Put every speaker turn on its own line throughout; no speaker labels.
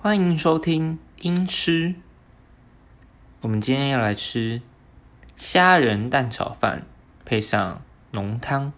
欢迎收听英吃。我们今天要来吃虾仁蛋炒饭，配上浓汤。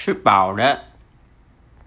吃饱了